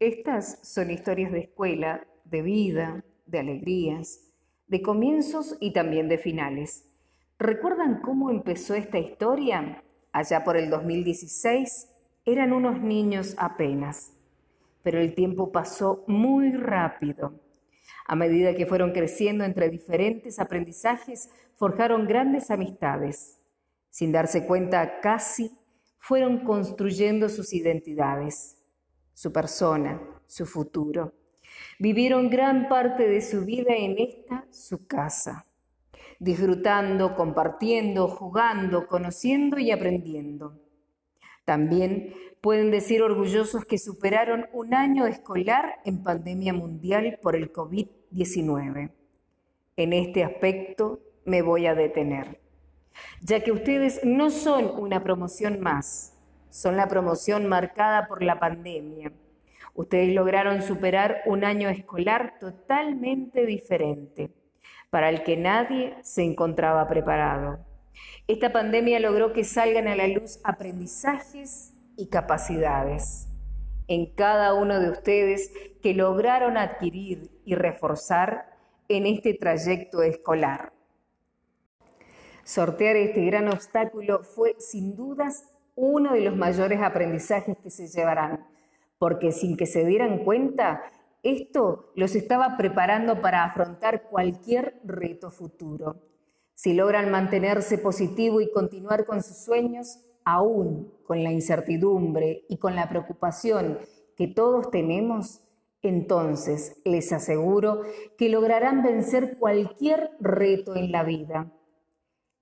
Estas son historias de escuela, de vida, de alegrías, de comienzos y también de finales. ¿Recuerdan cómo empezó esta historia? Allá por el 2016 eran unos niños apenas, pero el tiempo pasó muy rápido. A medida que fueron creciendo entre diferentes aprendizajes, forjaron grandes amistades. Sin darse cuenta casi, fueron construyendo sus identidades su persona, su futuro. Vivieron gran parte de su vida en esta, su casa, disfrutando, compartiendo, jugando, conociendo y aprendiendo. También pueden decir orgullosos que superaron un año escolar en pandemia mundial por el COVID-19. En este aspecto me voy a detener, ya que ustedes no son una promoción más, son la promoción marcada por la pandemia. Ustedes lograron superar un año escolar totalmente diferente, para el que nadie se encontraba preparado. Esta pandemia logró que salgan a la luz aprendizajes y capacidades en cada uno de ustedes que lograron adquirir y reforzar en este trayecto escolar. Sortear este gran obstáculo fue sin dudas uno de los mayores aprendizajes que se llevarán, porque sin que se dieran cuenta, esto los estaba preparando para afrontar cualquier reto futuro. Si logran mantenerse positivo y continuar con sus sueños, aún con la incertidumbre y con la preocupación que todos tenemos, entonces les aseguro que lograrán vencer cualquier reto en la vida.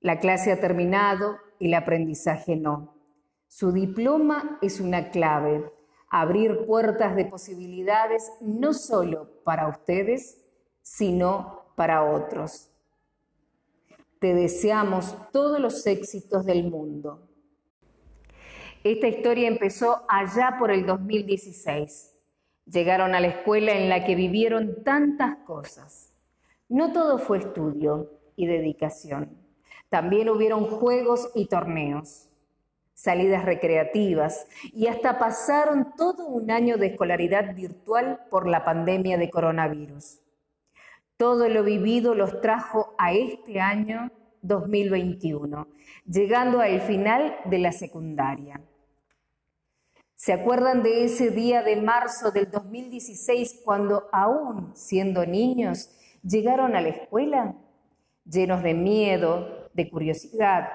La clase ha terminado el aprendizaje no. Su diploma es una clave, abrir puertas de posibilidades no solo para ustedes, sino para otros. Te deseamos todos los éxitos del mundo. Esta historia empezó allá por el 2016. Llegaron a la escuela en la que vivieron tantas cosas. No todo fue estudio y dedicación. También hubieron juegos y torneos salidas recreativas y hasta pasaron todo un año de escolaridad virtual por la pandemia de coronavirus. Todo lo vivido los trajo a este año 2021, llegando al final de la secundaria. ¿Se acuerdan de ese día de marzo del 2016 cuando aún siendo niños llegaron a la escuela? Llenos de miedo, de curiosidad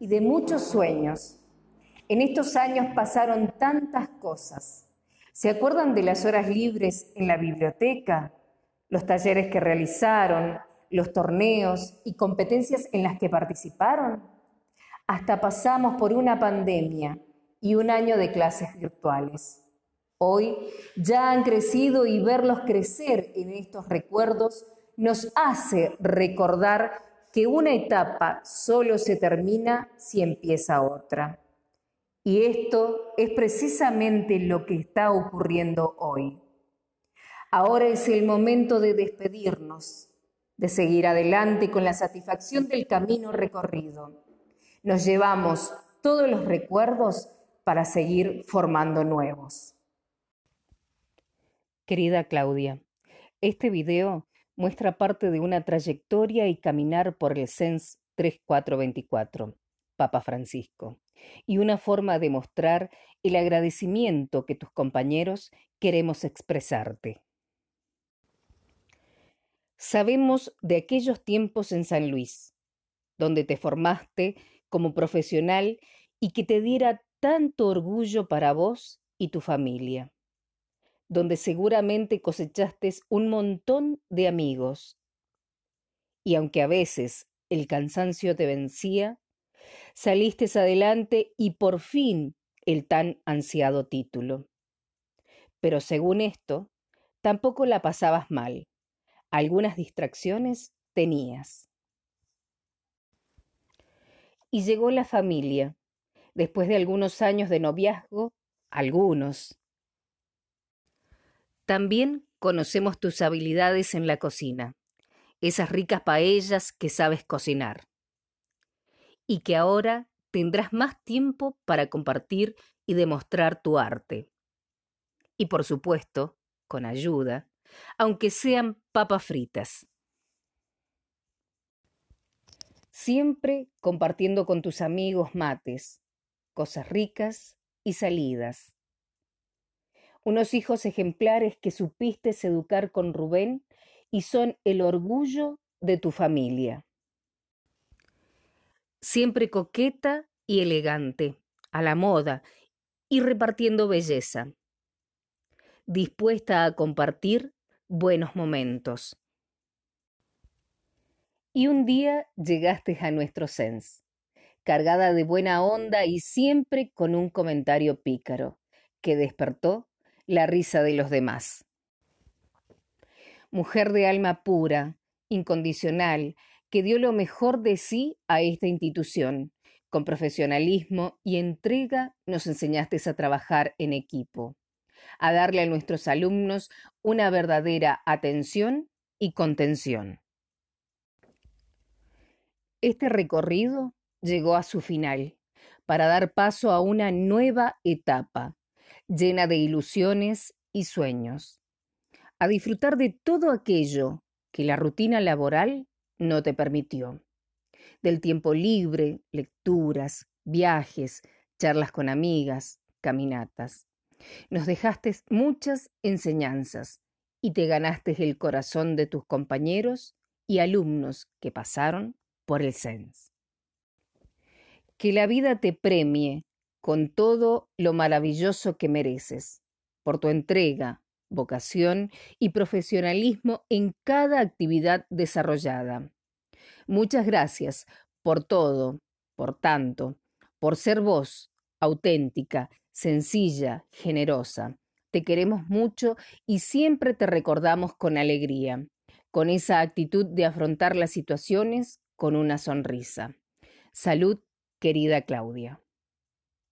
y de muchos sueños en estos años pasaron tantas cosas. ¿Se acuerdan de las horas libres en la biblioteca? Los talleres que realizaron, los torneos y competencias en las que participaron. Hasta pasamos por una pandemia y un año de clases virtuales. Hoy ya han crecido y verlos crecer en estos recuerdos nos hace recordar que una etapa solo se termina si empieza otra. Y esto es precisamente lo que está ocurriendo hoy. Ahora es el momento de despedirnos, de seguir adelante con la satisfacción del camino recorrido. Nos llevamos todos los recuerdos para seguir formando nuevos. Querida Claudia, este video muestra parte de una trayectoria y caminar por el SENS 3424, Papa Francisco y una forma de mostrar el agradecimiento que tus compañeros queremos expresarte. Sabemos de aquellos tiempos en San Luis, donde te formaste como profesional y que te diera tanto orgullo para vos y tu familia, donde seguramente cosechaste un montón de amigos. Y aunque a veces el cansancio te vencía, Saliste adelante y por fin el tan ansiado título. Pero según esto, tampoco la pasabas mal. Algunas distracciones tenías. Y llegó la familia, después de algunos años de noviazgo, algunos. También conocemos tus habilidades en la cocina, esas ricas paellas que sabes cocinar y que ahora tendrás más tiempo para compartir y demostrar tu arte. y por supuesto, con ayuda, aunque sean papas fritas. Siempre compartiendo con tus amigos mates, cosas ricas y salidas. Unos hijos ejemplares que supiste educar con Rubén y son el orgullo de tu familia. Siempre coqueta y elegante, a la moda y repartiendo belleza. Dispuesta a compartir buenos momentos. Y un día llegaste a nuestro Sens, cargada de buena onda y siempre con un comentario pícaro, que despertó la risa de los demás. Mujer de alma pura, incondicional, que dio lo mejor de sí a esta institución. Con profesionalismo y entrega nos enseñaste a trabajar en equipo, a darle a nuestros alumnos una verdadera atención y contención. Este recorrido llegó a su final para dar paso a una nueva etapa, llena de ilusiones y sueños, a disfrutar de todo aquello que la rutina laboral no te permitió, del tiempo libre, lecturas, viajes, charlas con amigas, caminatas. Nos dejaste muchas enseñanzas y te ganaste el corazón de tus compañeros y alumnos que pasaron por el SENS. Que la vida te premie con todo lo maravilloso que mereces, por tu entrega, vocación y profesionalismo en cada actividad desarrollada. Muchas gracias por todo, por tanto, por ser vos, auténtica, sencilla, generosa. Te queremos mucho y siempre te recordamos con alegría, con esa actitud de afrontar las situaciones con una sonrisa. Salud, querida Claudia.